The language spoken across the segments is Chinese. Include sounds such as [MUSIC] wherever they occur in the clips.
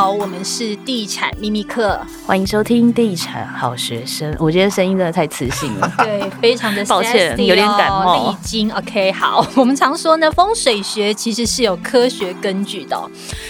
好，我们是地产秘密课，欢迎收听地产好学生。我今天声音真的太磁性了，[LAUGHS] 对，非常的抱歉，有点感冒。历经 OK，好，我们常说呢，风水学其实是有科学根据的，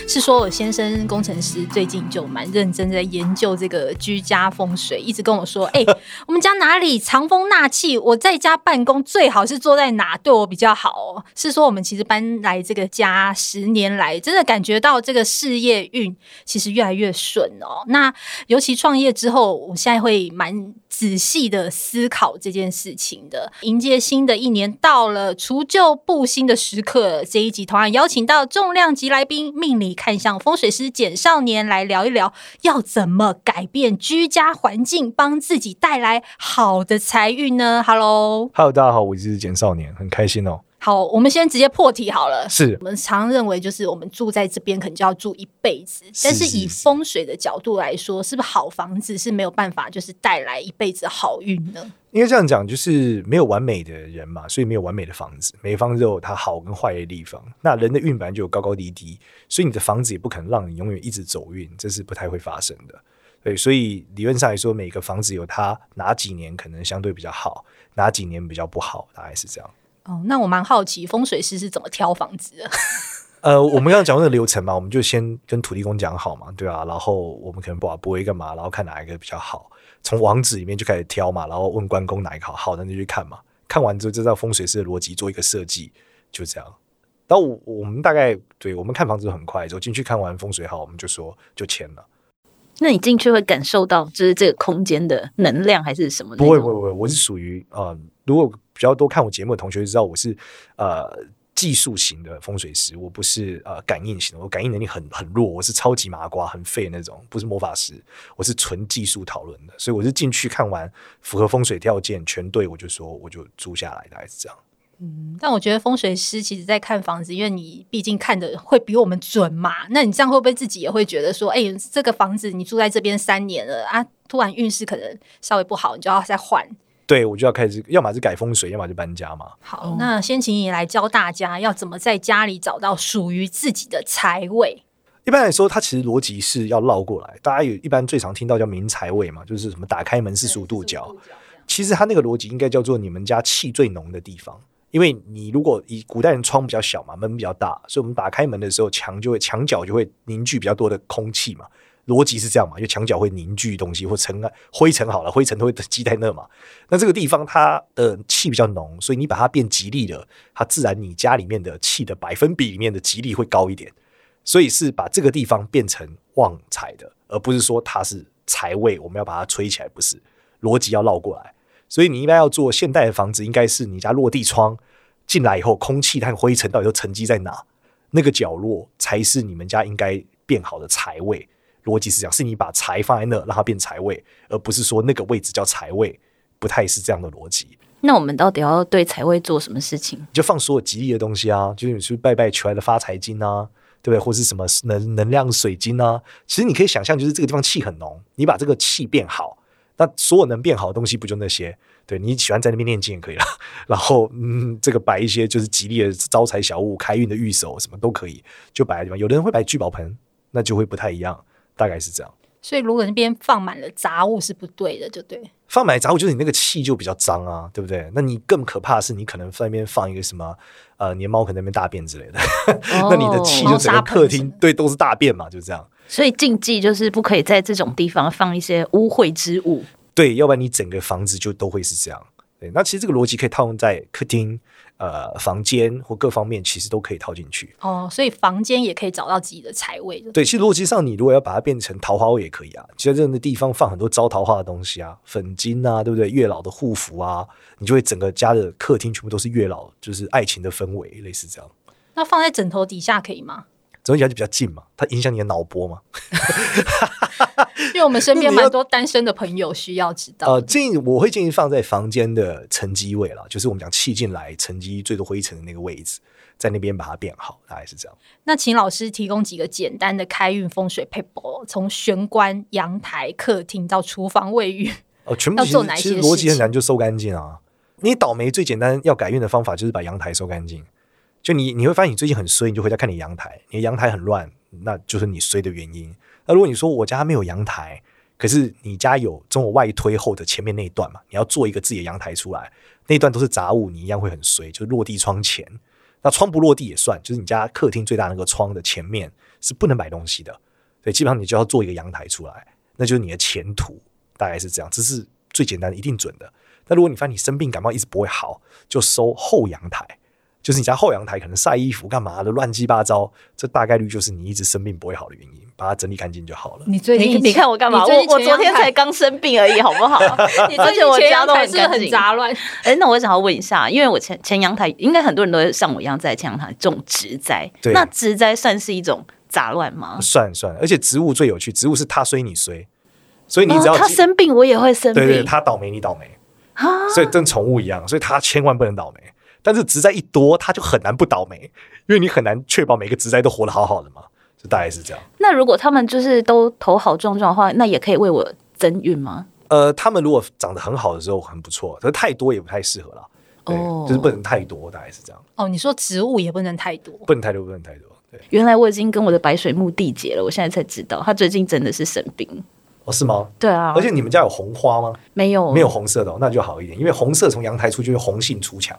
是说我先生工程师最近就蛮认真在研究这个居家风水，一直跟我说，[LAUGHS] 哎、欸，我们家哪里藏风纳气？我在家办公最好是坐在哪对我比较好？是说我们其实搬来这个家十年来，真的感觉到这个事业运。其实越来越顺哦。那尤其创业之后，我现在会蛮仔细的思考这件事情的。迎接新的一年到了，除旧布新的时刻。这一集同样邀请到重量级来宾，命理看相风水师简少年来聊一聊，要怎么改变居家环境，帮自己带来好的财运呢？Hello，Hello，大家好，我是简少年，很开心哦。好，我们先直接破题好了。是我们常认为，就是我们住在这边，可能就要住一辈子。但是以风水的角度来说，是不是好房子是没有办法，就是带来一辈子好运呢？应该这样讲，就是没有完美的人嘛，所以没有完美的房子。每个房子都有它好跟坏的地方。那人的运本来就有高高低低，所以你的房子也不可能让你永远一直走运，这是不太会发生的。对，所以理论上来说，每个房子有它哪几年可能相对比较好，哪几年比较不好，大概是这样。哦，那我蛮好奇风水师是怎么挑房子的？[LAUGHS] 呃，我们刚刚讲那个流程嘛，我们就先跟土地公讲好嘛，对啊，然后我们可能不不会干嘛，然后看哪一个比较好，从网址里面就开始挑嘛，然后问关公哪一个好，好，那就去看嘛。看完之后，就知道风水师的逻辑做一个设计，就这样。然后我，我们大概对我们看房子很快，就进去看完风水好，我们就说就签了。那你进去会感受到就是这个空间的能量还是什么？不会不会不会，我是属于呃，如果比较多看我节目的同学知道我是呃技术型的风水师，我不是呃感应型的，我感应能力很很弱，我是超级麻瓜很废那种，不是魔法师，我是纯技术讨论的，所以我是进去看完符合风水条件全对，我就说我就租下来，大概是这样。嗯，但我觉得风水师其实在看房子，因为你毕竟看的会比我们准嘛。那你这样会不会自己也会觉得说，哎、这个房子你住在这边三年了啊，突然运势可能稍微不好，你就要再换？对，我就要开始，要么是改风水，要么就搬家嘛。好，嗯、那先请你来教大家要怎么在家里找到属于自己的财位。一般来说，它其实逻辑是要绕过来。大家有一般最常听到叫明财位嘛，就是什么打开门四十五度角。其实它那个逻辑应该叫做你们家气最浓的地方。因为你如果以古代人窗比较小嘛，门比较大，所以我们打开门的时候，墙就会墙角就会凝聚比较多的空气嘛。逻辑是这样嘛，因为墙角会凝聚东西或尘啊灰尘好了，灰尘都会积在那嘛。那这个地方它的气比较浓，所以你把它变吉利了，它自然你家里面的气的百分比里面的吉利会高一点。所以是把这个地方变成旺财的，而不是说它是财位，我们要把它吹起来，不是逻辑要绕过来。所以你应该要做现代的房子，应该是你家落地窗进来以后，空气和灰尘到底都沉积在哪？那个角落才是你们家应该变好的财位。逻辑是这样，是你把财放在那，让它变财位，而不是说那个位置叫财位，不太是这样的逻辑。那我们到底要对财位做什么事情？你就放所有吉利的东西啊，就是你去拜拜求来的发财金啊，对不对？或是什么能能量水晶啊？其实你可以想象，就是这个地方气很浓，你把这个气变好。那所有能变好的东西不就那些？对，你喜欢在那边念经也可以了。[LAUGHS] 然后，嗯，这个摆一些就是吉利的招财小物、开运的玉手，什么都可以，就摆在地方。有的人会摆聚宝盆，那就会不太一样，大概是这样。所以，如果那边放满了杂物是不对的，就对。放满杂物就是你那个气就比较脏啊，对不对？那你更可怕的是，你可能在那边放一个什么呃，你的猫可能在那边大便之类的，哦、[LAUGHS] 那你的气就整个客厅对都是大便嘛，就这样。所以禁忌就是不可以在这种地方放一些污秽之物。对，要不然你整个房子就都会是这样。对，那其实这个逻辑可以套用在客厅、呃房间或各方面，其实都可以套进去。哦，所以房间也可以找到自己的财位。对，其实逻辑上，你如果要把它变成桃花位也可以啊。其实这样的地方放很多招桃花的东西啊，粉金啊，对不对？月老的护符啊，你就会整个家的客厅全部都是月老，就是爱情的氛围，类似这样。那放在枕头底下可以吗？枕头底下就比较近嘛，它影响你的脑波嘛。因为我们身边 [LAUGHS] 蛮多单身的朋友需要知道。呃，建议我会建议放在房间的沉积位了，就是我们讲气进来沉积最多灰尘的那个位置，在那边把它变好，大概是这样。那请老师提供几个简单的开运风水 paper，，从玄关、阳台、客厅到厨房、卫浴，哦，全部要做哪些？其实逻辑很难，就收干净啊。你倒霉最简单要改运的方法就是把阳台收干净。就你你会发现你最近很衰，你就回家看你阳台，你的阳台很乱，那就是你衰的原因。那如果你说我家没有阳台，可是你家有这种外推后的前面那一段嘛，你要做一个自己的阳台出来，那一段都是杂物，你一样会很衰，就是落地窗前。那窗不落地也算，就是你家客厅最大那个窗的前面是不能摆东西的，所以基本上你就要做一个阳台出来，那就是你的前途，大概是这样，这是最简单的，一定准的。那如果你发现你生病感冒一直不会好，就收后阳台，就是你家后阳台可能晒衣服干嘛的乱七八糟，这大概率就是你一直生病不会好的原因，把它整理干净就好了。你最近你，你看我干嘛？我我昨天才刚生病而已，好不好？而且我家都很干净，很杂乱。哎、欸，那我想要问一下，因为我前前阳台应该很多人都像我一样在前阳台种植栽，那植栽算是一种杂乱吗？算算，而且植物最有趣，植物是它衰你衰，所以你只要、哦、它生病，我也会生病。对，对对，它倒霉你倒霉。所以跟宠物一样，所以它千万不能倒霉。但是植栽一多，它就很难不倒霉，因为你很难确保每个植栽都活得好好的嘛。就大概是这样。那如果他们就是都头好壮壮的话，那也可以为我增运吗？呃，他们如果长得很好的时候很不错，可是太多也不太适合了。哦，就是不能太多，大概是这样。哦，你说植物也不能太多，不能太多，不能太多。对，原来我已经跟我的白水木缔结了，我现在才知道，他最近真的是生病。哦，是吗？对啊，而且你们家有红花吗？没有，没有红色的，哦，那就好一点，因为红色从阳台出去，红杏出墙。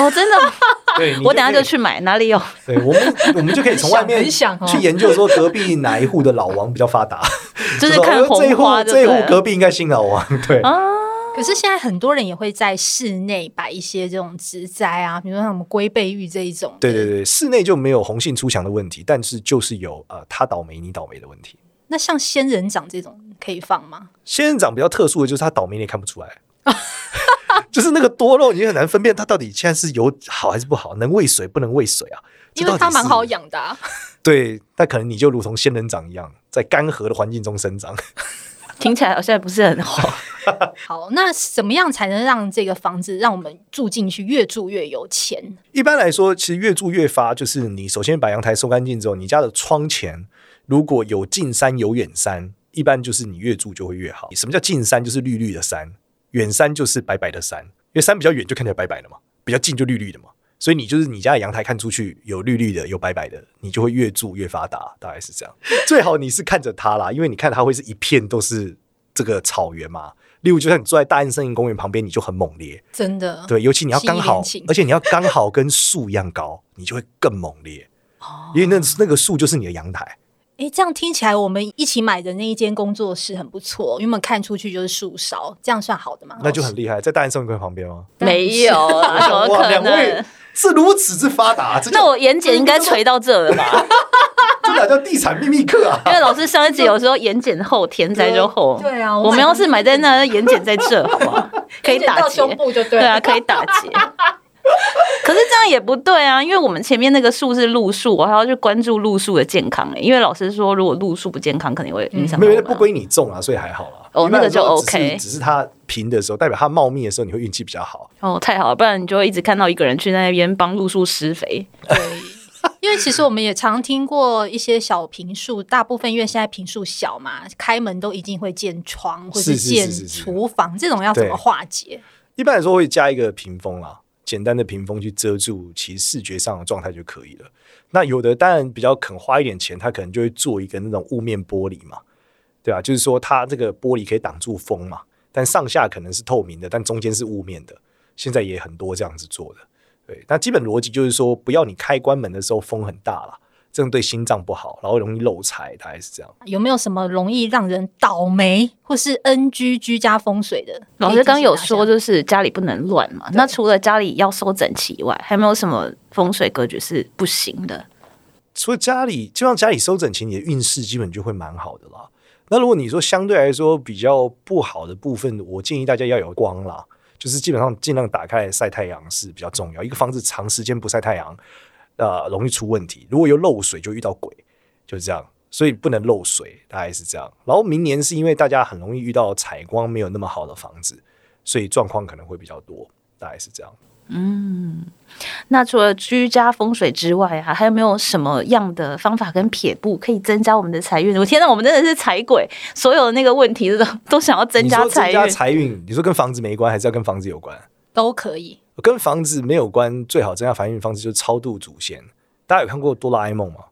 哦，真的？[LAUGHS] 对，我等下就去买，哪里有？[LAUGHS] 对，我们我们就可以从外面去研究说隔壁哪一户的老王比较发达，[LAUGHS] 就是看红花这一户这一户隔壁应该姓老王。对啊，可是现在很多人也会在室内摆一些这种植栽啊，比如说什么龟背玉这一种。对对对，室内就没有红杏出墙的问题，但是就是有呃他倒霉你倒霉的问题。那像仙人掌这种可以放吗？仙人掌比较特殊的就是它倒霉你也看不出来，就是那个多肉你很难分辨它到底现在是有好还是不好，能喂水不能喂水啊？因为它蛮好养的啊。[LAUGHS] 对，但可能你就如同仙人掌一样，在干涸的环境中生长，[LAUGHS] 听起来好像不是很好。[LAUGHS] 好，那怎么样才能让这个房子让我们住进去越住越有钱？一般来说，其实越住越发，就是你首先把阳台收干净之后，你家的窗前。如果有近山有远山，一般就是你越住就会越好。什么叫近山？就是绿绿的山；远山就是白白的山。因为山比较远就看起来白白的嘛，比较近就绿绿的嘛。所以你就是你家的阳台看出去有绿绿的、有白白的，你就会越住越发达，大概是这样。最好你是看着它啦，因为你看它会是一片都是这个草原嘛。例如，就像你坐在大安森林公园旁边，你就很猛烈，真的。对，尤其你要刚好，而且你要刚好跟树一样高，你就会更猛烈。哦，因为那那个树就是你的阳台。哎，这样听起来，我们一起买的那一间工作室很不错，因为我们看出去就是树梢，这样算好的吗？那就很厉害，在大安森林公园旁边吗？没有，怎么可能？是如此之发达，那我眼睑应该垂到这了吧？[LAUGHS] 这哪叫地产秘密课啊？[LAUGHS] 因为老师上一集有时候眼睑厚，田宅就厚。对啊，我们要是买在那，眼睑在这，好不好？[LAUGHS] 可以打结，胸部就对。对啊，可以打结。[LAUGHS] 可是这样也不对啊，因为我们前面那个树是路树，我还要去关注路树的健康哎、欸。因为老师说，如果路树不健康，肯定会影响。没有，不归你种啊，所以还好啦。哦，那个就 OK，只是它平的时候，代表它茂密的时候，你会运气比较好。哦，太好了，不然你就会一直看到一个人去那边帮路树施肥。对，因为其实我们也常听过一些小平数，大部分因为现在平数小嘛，开门都一定会建窗或是建厨房，这种要怎么化解？一般来说会加一个屏风啦。简单的屏风去遮住，其视觉上的状态就可以了。那有的当然比较肯花一点钱，他可能就会做一个那种雾面玻璃嘛，对啊，就是说它这个玻璃可以挡住风嘛，但上下可能是透明的，但中间是雾面的。现在也很多这样子做的，对。那基本逻辑就是说，不要你开关门的时候风很大了。这样对心脏不好，然后容易漏财，大概是这样。有没有什么容易让人倒霉或是 NG 居家风水的？老师刚有说，就是家里不能乱嘛。那除了家里要收整齐以外，还有没有什么风水格局是不行的？除了家里，就让家里收整齐，你的运势基本就会蛮好的啦。那如果你说相对来说比较不好的部分，我建议大家要有光啦，就是基本上尽量打开晒太阳是比较重要。一个房子长时间不晒太阳。呃，容易出问题。如果有漏水，就遇到鬼，就是这样。所以不能漏水，大概是这样。然后明年是因为大家很容易遇到采光没有那么好的房子，所以状况可能会比较多，大概是这样。嗯，那除了居家风水之外啊，还有没有什么样的方法跟撇步可以增加我们的财运？我天哪，我们真的是财鬼，所有的那个问题都都想要增加财运。增加财运，你说跟房子没关，还是要跟房子有关？都可以。跟房子没有关，最好增加财运方式就是超度祖先。大家有看过哆啦 A 梦吗？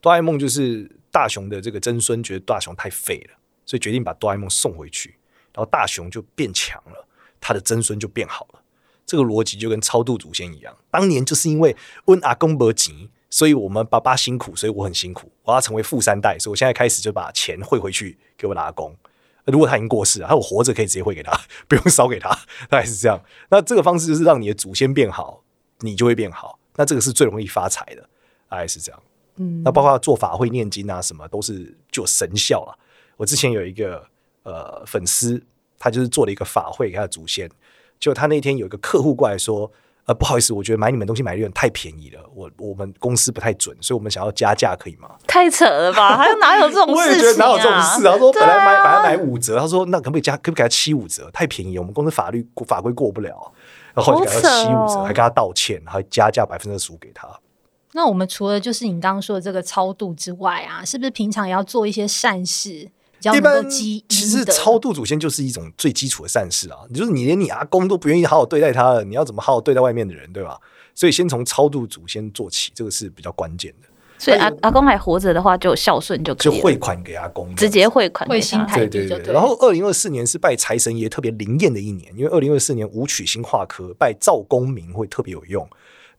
哆啦 A 梦就是大雄的这个曾孙觉得大雄太废了，所以决定把哆啦 A 梦送回去，然后大雄就变强了，他的曾孙就变好了。这个逻辑就跟超度祖先一样，当年就是因为温阿公没钱，所以我们爸爸辛苦，所以我很辛苦，我要成为富三代，所以我现在开始就把钱汇回去给我的阿公。如果他已经过世了，他我活着可以直接汇给他，[LAUGHS] 不用烧给他，[LAUGHS] 大概是这样。那这个方式就是让你的祖先变好，你就会变好。那这个是最容易发财的，大概是这样。嗯，那包括做法会、念经啊，什么都是就有神效了。我之前有一个呃粉丝，他就是做了一个法会给他的祖先，就他那天有一个客户过来说。呃，不好意思，我觉得买你们东西买的有点太便宜了，我我们公司不太准，所以我们想要加价，可以吗？太扯了吧，还有哪有这种事情啊？[LAUGHS] 我也觉得哪有这种事啊？他说本来买本来买五折，他说那可不可以加，可不可以给他七五折？太便宜，我们公司法律法规过不了，然后就给他七五折，还跟他道歉，还加价百分之二十五给他。那我们除了就是你刚刚说的这个超度之外啊，是不是平常也要做一些善事？一般其实超度祖先就是一种最基础的善事啊！你就是你连你阿公都不愿意好好对待他了，你要怎么好好对待外面的人，对吧？所以先从超度祖先做起，这个是比较关键的。所以阿阿公还活着的话，就孝顺就可以就汇款给阿公，直接汇款，汇心台币就对。然后二零二四年是拜财神爷特别灵验的一年，因为二零二四年武曲星化科，拜赵公明会特别有用。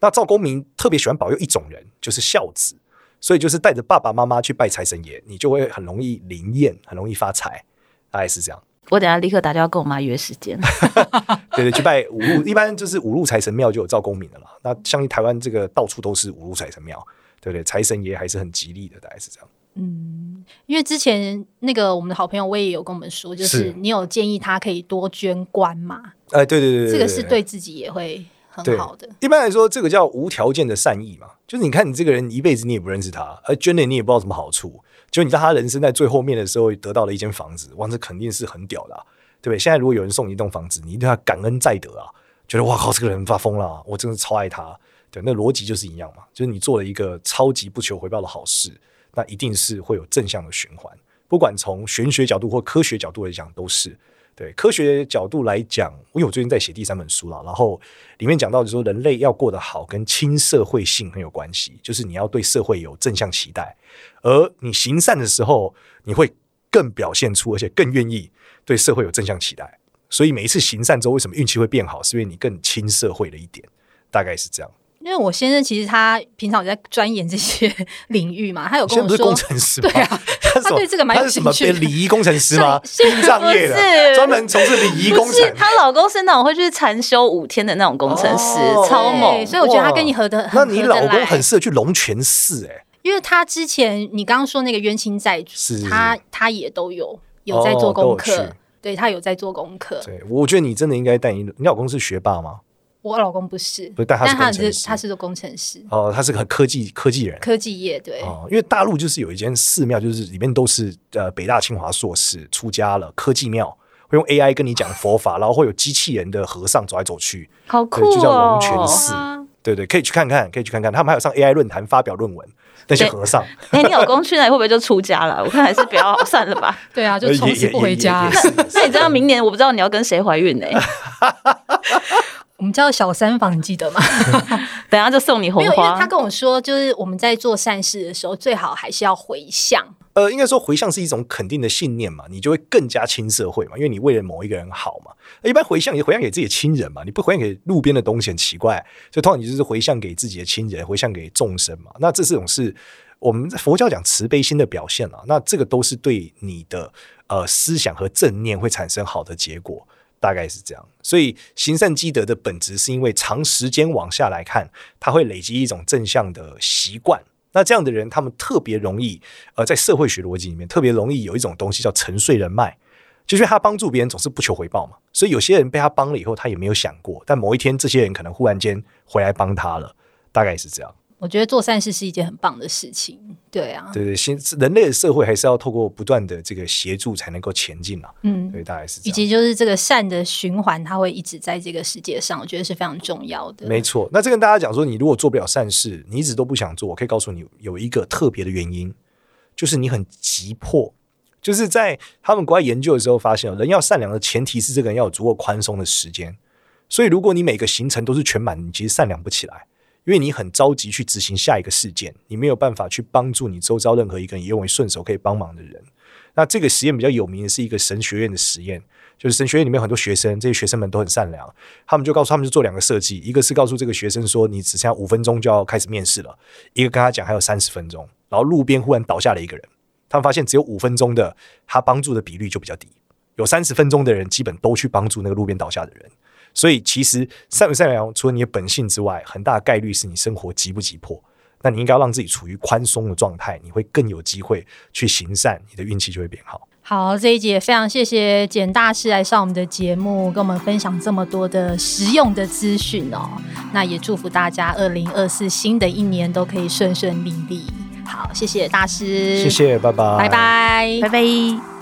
那赵公明特别喜欢保佑一种人，就是孝子。所以就是带着爸爸妈妈去拜财神爷，你就会很容易灵验，很容易发财，大概是这样。我等下立刻打电话跟我妈约时间。[LAUGHS] 对对，去拜五路，一般就是五路财神庙就有赵公明的了。那相信台湾这个到处都是五路财神庙，对不对？财神爷还是很吉利的，大概是这样。嗯，因为之前那个我们的好朋友我也有跟我们说，就是你有建议他可以多捐官嘛？哎，对对对，这个是对自己也会。很好的，一般来说，这个叫无条件的善意嘛，就是你看你这个人一辈子你也不认识他，而捐了你也不知道什么好处，就你在他人生在最后面的时候得到了一间房子，哇，这肯定是很屌的啊，对不对？现在如果有人送你一栋房子，你对他感恩在德啊，觉得哇靠，这个人发疯了，我真的超爱他，对，那逻辑就是一样嘛，就是你做了一个超级不求回报的好事，那一定是会有正向的循环，不管从玄学角度或科学角度来讲都是。对科学角度来讲，因为我最近在写第三本书了，然后里面讲到的说，人类要过得好，跟亲社会性很有关系，就是你要对社会有正向期待，而你行善的时候，你会更表现出，而且更愿意对社会有正向期待。所以每一次行善之后，为什么运气会变好？是因为你更亲社会了一点，大概是这样。因为我先生其实他平常在钻研这些 [LAUGHS] 领域嘛，他有跟我说，工程师 [LAUGHS] 对啊，[LAUGHS] 他对这个蛮有兴趣。礼仪工程师吗？殡葬业的，专门从事礼仪工程。她老公是那种会去禅修五天的那种工程师，哦、超猛。所以我觉得他跟你合得很。那你老公很适合去龙泉寺哎，因为他之前你刚刚说那个冤亲债主，他他也都有有在做功课，哦、对他有在做功课。对，我觉得你真的应该带你。你老公是学霸吗？我老公不是，不是，但他是工程师，他是做工程师。哦，他是个科技科技人，科技业对。哦，因为大陆就是有一间寺庙，就是里面都是呃北大清华硕士出家了，科技庙会用 AI 跟你讲佛法，然后会有机器人的和尚走来走去，好酷哦，就叫龙泉寺。对对，可以去看看，可以去看看，他们还有上 AI 论坛发表论文，那些和尚。哎，你老公去那里会不会就出家了？我看还是不要算了吧。[LAUGHS] 对啊，就从此 [LAUGHS] 不回家。那你知道明年我不知道你要跟谁怀孕呢？[LAUGHS] 我们叫小三房，你记得吗？[LAUGHS] 等下就送你红花。他跟我说，就是我们在做善事的时候，最好还是要回向。呃，应该说回向是一种肯定的信念嘛，你就会更加亲社会嘛，因为你为了某一个人好嘛。一般回向也回向给自己的亲人嘛，你不回向给路边的东西很奇怪，所以通常你就是回向给自己的亲人，回向给众生嘛。那这是种是我们在佛教讲慈悲心的表现啊。那这个都是对你的呃思想和正念会产生好的结果。大概是这样，所以行善积德的本质是因为长时间往下来看，他会累积一种正向的习惯。那这样的人，他们特别容易，呃，在社会学逻辑里面特别容易有一种东西叫沉睡人脉，就是他帮助别人总是不求回报嘛。所以有些人被他帮了以后，他也没有想过，但某一天这些人可能忽然间回来帮他了，大概是这样。我觉得做善事是一件很棒的事情，对啊，对对，新人类的社会还是要透过不断的这个协助才能够前进嘛，嗯，对，大概是这样，以及就是这个善的循环，它会一直在这个世界上，我觉得是非常重要的。没错，那这跟大家讲说，你如果做不了善事，你一直都不想做，我可以告诉你有一个特别的原因，就是你很急迫，就是在他们国外研究的时候发现，人要善良的前提是这个人要有足够宽松的时间，所以如果你每个行程都是全满，你其实善良不起来。因为你很着急去执行下一个事件，你没有办法去帮助你周遭任何一个你认为顺手可以帮忙的人。那这个实验比较有名的是一个神学院的实验，就是神学院里面很多学生，这些学生们都很善良，他们就告诉他们就做两个设计，一个是告诉这个学生说你只剩下五分钟就要开始面试了，一个跟他讲还有三十分钟，然后路边忽然倒下了一个人，他们发现只有五分钟的他帮助的比率就比较低，有三十分钟的人基本都去帮助那个路边倒下的人。所以，其实善不善良，除了你的本性之外，很大概率是你生活急不急迫。那你应该要让自己处于宽松的状态，你会更有机会去行善，你的运气就会变好。好，这一集也非常谢谢简大师来上我们的节目，跟我们分享这么多的实用的资讯哦。那也祝福大家二零二四新的一年都可以顺顺利利。好，谢谢大师，谢谢，拜拜，拜拜，拜拜。